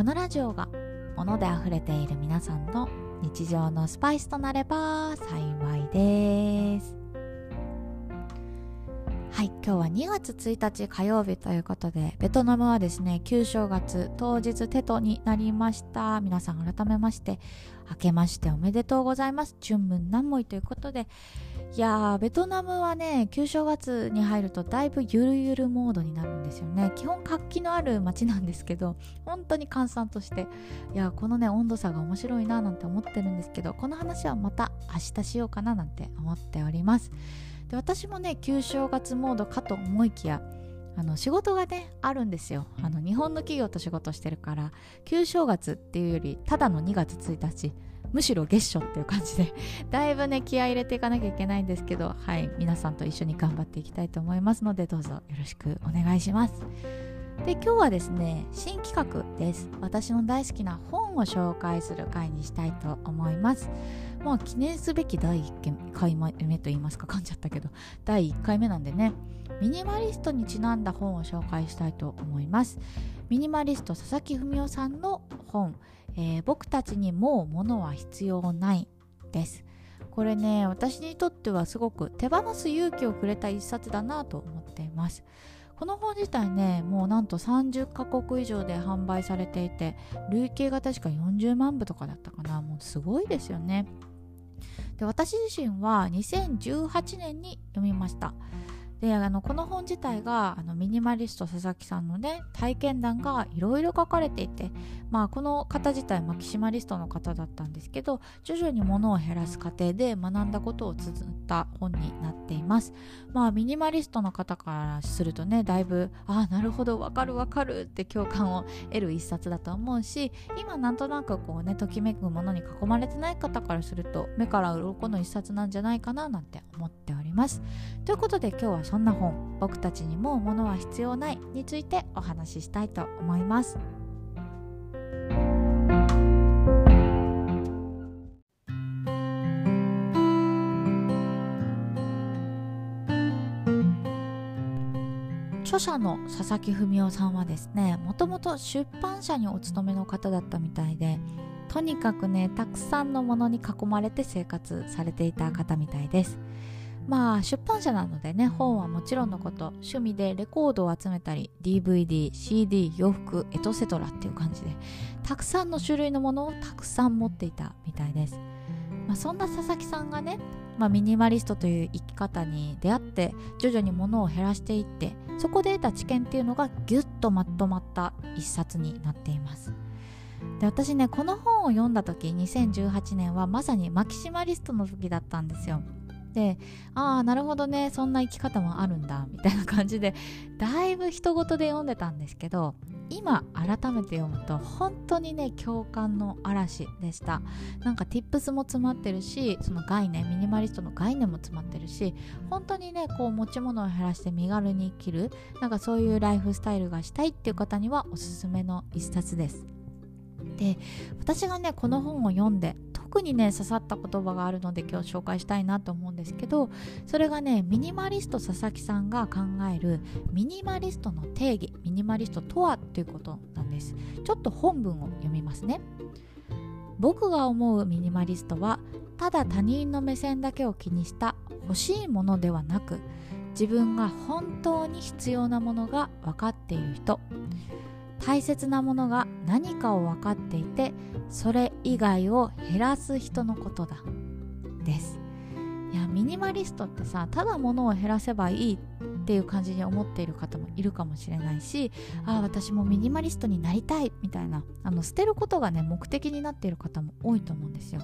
このラジオが物で溢れている皆さんの日常のスパイスとなれば幸いです。はい今日は2月1日火曜日ということでベトナムはですね旧正月当日テトになりました。皆さん改めまして明けましておめでとうございます。春分南門ということでいやーベトナムはね旧正月に入るとだいぶゆるゆるモードになるんですよね。基本活気のある街なんですけど本当に閑散としていやこのね温度差が面白いななんて思ってるんですけどこの話はまた明日しようかななんて思っております。で私もね旧正月モードかと思いきやあの仕事がねあるんですよ。あの日本の企業と仕事してるから旧正月っていうよりただの2月1日むしろ月初っていう感じで だいぶね気合い入れていかなきゃいけないんですけどはい皆さんと一緒に頑張っていきたいと思いますのでどうぞよろしくお願いします。で今日はですね新企画です。私の大好きな本を紹介する回にしたいと思います。まあ記念すべき第1回目と言いますか噛んじゃったけど第1回目なんでねミニマリストにちなんだ本を紹介したいと思います。ミニマリスト佐々木文夫さんの本えー、僕たちにも物は必要ないです。これね私にとってはすごく手放す勇気をくれた一冊だなと思っています。この本自体ねもうなんと30カ国以上で販売されていて累計が確か40万部とかだったかな。もうすごいですよね。で私自身は2018年に読みました。であのこの本自体があのミニマリスト佐々木さんのね体験談がいろいろ書かれていて、まあ、この方自体マキシマリストの方だったんですけど徐々に物を減らす過程で学んだことを綴った本になっています。まあミニマリストの方からするとねだいぶああなるほどわかるわかるって共感を得る一冊だと思うし今なんとなくこうねときめくものに囲まれてない方からすると目から鱗の一冊なんじゃないかななんて思っております。ということで今日はそんな本「僕たちにもう物は必要ない」についてお話ししたいと思います。著者の佐々木文夫さんはですねもともと出版社にお勤めの方だったみたいでとにかくねたくさんのものに囲まれて生活されていた方みたいですまあ出版社なのでね本はもちろんのこと趣味でレコードを集めたり DVD、CD、洋服、エトセトラっていう感じでたくさんの種類のものをたくさん持っていたみたいです、まあ、そんな佐々木さんがね、まあ、ミニマリストという生き方に出会って徐々に物を減らしていってそこで得た知見っていうのがギュッとまとまった一冊になっています。で私ねこの本を読んだ時2018年はまさにマキシマリストの時だったんですよ。でああなるほどねそんな生き方もあるんだみたいな感じでだいぶ人事で読んでたんですけど今改めて読むと本当にね共感の嵐でした。なんか tips も詰まってるしその概念ミニマリストの概念も詰まってるし本当にねこう持ち物を減らして身軽に生きるなんかそういうライフスタイルがしたいっていう方にはおすすめの一冊です。で私がねこの本を読んで特にね刺さった言葉があるので今日紹介したいなと思うんですけどそれがねミニマリスト佐々木さんが考えるミニマリストの定義ミニマリストとはということなんです。ちょっと本文を読みますね。僕が思うミニマリストはただ他人の目線だけを気にした欲しいものではなく自分が本当に必要なものが分かっている人。大切なものが何かを分かっていてそれ以外を減らす人のことだ。です。いやミニマリストってさただ物を減らせばいいっていう感じに思っている方もいるかもしれないしああ私もミニマリストになりたいみたいなあの捨てることがね目的になっている方も多いと思うんですよ。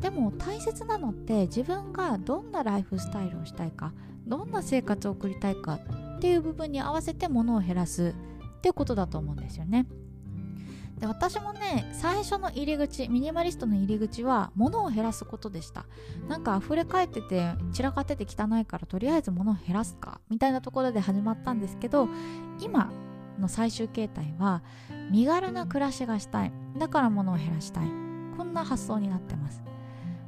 でも大切なのって自分がどんなライフスタイルをしたいかどんな生活を送りたいかっていう部分に合わせて物を減らすっていうことだと思うんですよね。で私もね最初の入り口ミニマリストの入り口は物を減らすことでした。なんか溢れ返ってて散らかってて汚いからとりあえず物を減らすかみたいなところで始まったんですけど今の最終形態は身軽な暮らしがしたい。だから物を減らしたい。こんな発想になってます。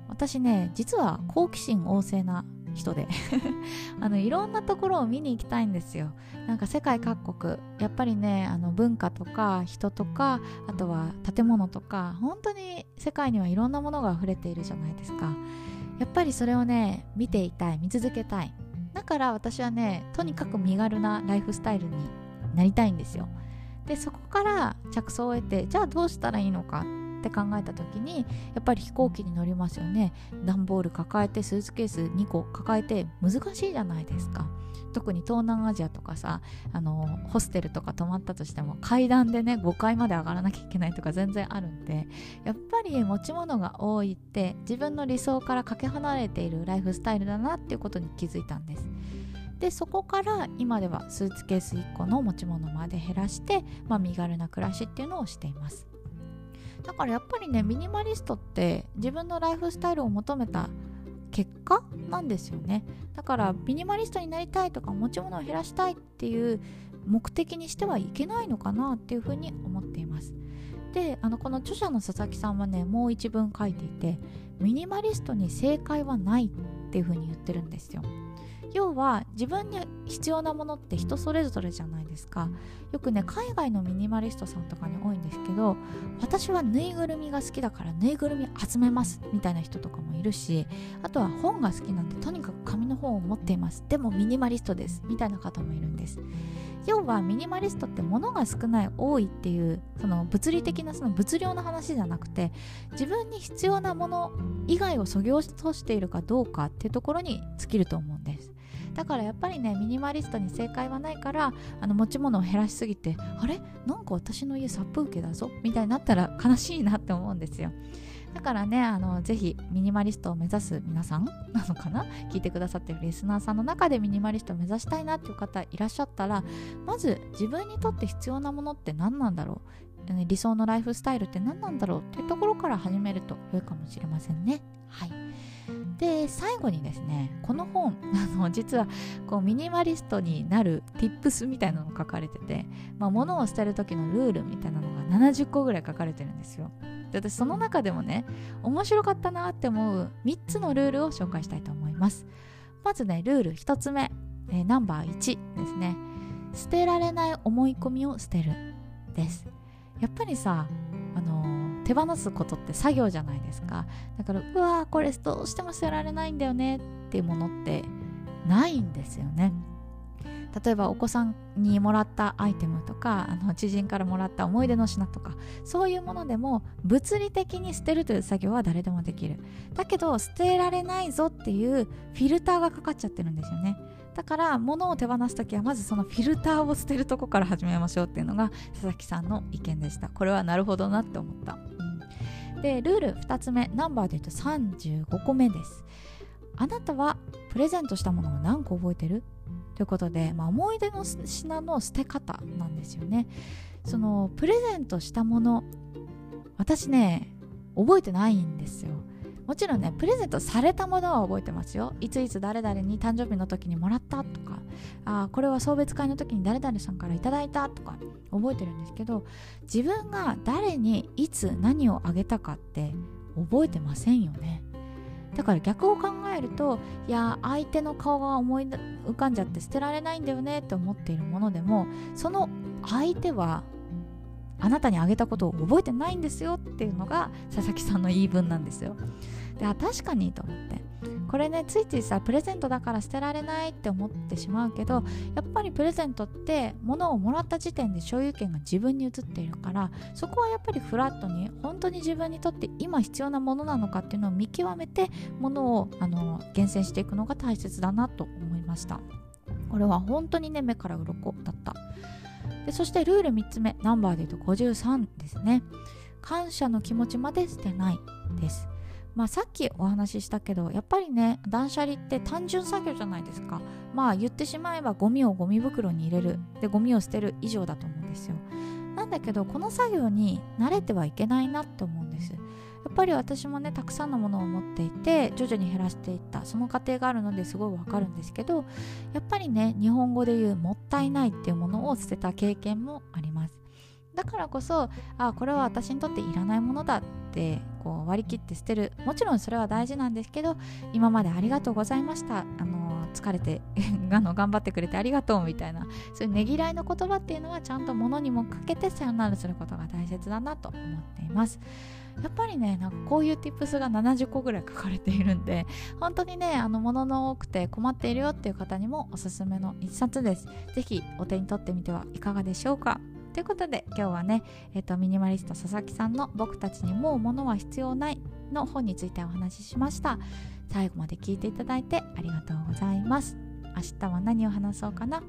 私ね実は好奇心旺盛な人で。あのいろんなところを見に行きたいんですよ。なんか世界各国。やっぱりねあの文化とか人とかあとは建物とか本当に世界にはいろんなものが溢れているじゃないですか。やっぱりそれをね見ていたい。見続けたい。だから私はねとにかく身軽なライフスタイルになりたいんですよ。でそこから着想を得てじゃあどうしたらいいのかって考えた時にやっぱり飛行機に乗りますよね。段ボール抱えてスーツケース2個抱えて難しいじゃないですか。特に東南アジアとかさあのホステルとか泊まったとしても階段でね5階まで上がらなきゃいけないとか全然あるんでやっぱり持ち物が多いって自分の理想からかけ離れているライフスタイルだなっていうことに気づいたんです。でそこから今ではスーツケース1個の持ち物まで減らして、まあ、身軽な暮らしっていうのをしています。だからやっぱりねミニマリストって自分のライフスタイルを求めた結果なんですよね。だからミニマリストになりたいとか持ち物を減らしたいっていう目的にしてはいけないのかなっていうふうに思っています。であのこの著者の佐々木さんはねもう一文書いていてミニマリストに正解はないっていうふうに言ってるんですよ。要は自分に必要なものって人それぞれじゃないですか。よくね海外のミニマリストさんとかに多いんですけど私はぬいぐるみが好きだからぬいぐるみ集めますみたいな人とかもいるしあとは本が好きなんでとにかく紙の本を持っています。でもミニマリストです。みたいな方もいるんです。要はミニマリストって物が少ない多いっていうその物理的なその物量の話じゃなくて自分に必要なもの以外をそぎ落としているかどうかっていうところに尽きると思うんです。だからやっぱりねミニマリストに正解はないからあの持ち物を減らしすぎてあれ？なんか私の家殺風景だぞ？みたいになったら悲しいなって思うんですよ。だからねあのぜひミニマリストを目指す皆さんなのかな？聞いてくださってるリスナーさんの中でミニマリストを目指したいなっていう方いらっしゃったらまず自分にとって必要なものって何なんだろう？理想のライフスタイルって何なんだろうっていうところから始めると良いかもしれませんね。はい。で最後にですねこの本 あの実はこうミニマリストになる tips みたいなのが書かれてて、まあ、物を捨てる時のルールみたいなのが70個ぐらい書かれてるんですよ。で私その中でもね面白かったなって思う3つのルールを紹介したいと思います。まずねルール1つ目、えー、ナンバー1ですね。捨てられない思い込みを捨てるです。やっぱりさあの手放すことって作業じゃないですか。だからうわーこれどうしても捨てられないんだよねっていうものってないんですよね。例えばお子さんにもらったアイテムとかあの知人からもらった思い出の品とかそういうものでも物理的に捨てるという作業は誰でもできる。だけど捨てられないぞっていうフィルターがかかっちゃってるんですよね。だから物を手放す時はまずそのフィルターを捨てるとこから始めましょうっていうのが佐々木さんの意見でした。これはなるほどなって思った、うん、でルール2つ目。ナンバーで言うと35個目です。あなたはプレゼントしたものを何個覚えてる？ということで、まあ、思い出の品の捨て方なんですよね。そのプレゼントしたもの私ね覚えてないんですよ。もちろんねプレゼントされたものは覚えてますよ。いついつ誰々に誕生日の時にもらったとか。あこれは送別会の時に誰々さんからいただいたとか。覚えてるんですけど自分が誰にいつ何をあげたかって覚えてませんよね。だから逆を考えるといや相手の顔が思い浮かんじゃって捨てられないんだよねって思っているものでもその相手はあなたにあげたことを覚えてないんですよっていうのが佐々木さんの言い分なんですよ。であ確かにと思って。これねついついさプレゼントだから捨てられないって思ってしまうけどやっぱりプレゼントって物をもらった時点で所有権が自分に移っているからそこはやっぱりフラットに本当に自分にとって今必要なものなのかっていうのを見極めて物をあの厳選していくのが大切だなと思いました。これは本当にね目から鱗だった。でそしてルール3つ目ナンバーで言うと53ですね。感謝の気持ちまで捨てないです。まあ、さっきお話ししたけどやっぱりね断捨離って単純作業じゃないですか。まあ言ってしまえばゴミをゴミ袋に入れる。でゴミを捨てる以上だと思うんですよ。なんだけどこの作業に慣れてはいけないなって思うんです。っぱり私もねたくさんのものを持っていて徐々に減らしていった。その過程があるのですごいわかるんですけどやっぱりね日本語で言うもったいないっていうものを捨てた経験もあります。だからこそあこれは私にとっていらないものだってこう割り切って捨てる。もちろんそれは大事なんですけど今までありがとうございました。あの疲れてあの頑張ってくれてありがとうみたいなそういうねぎらいの言葉っていうのはちゃんと物にもかけてさよならすることが大切だなと思っています。やっぱりねなんかこういう tips が70個ぐらい書かれているんで本当にねあの物の多くて困っているよっていう方にもおすすめの一冊です。是非お手に取ってみてはいかがでしょうか。ということで今日はね、えーと、ミニマリスト佐々木さんの「僕たちにもう物は必要ない」の本についてお話ししました。最後まで聞いていただいてありがとうございます。明日は何を話そうかな？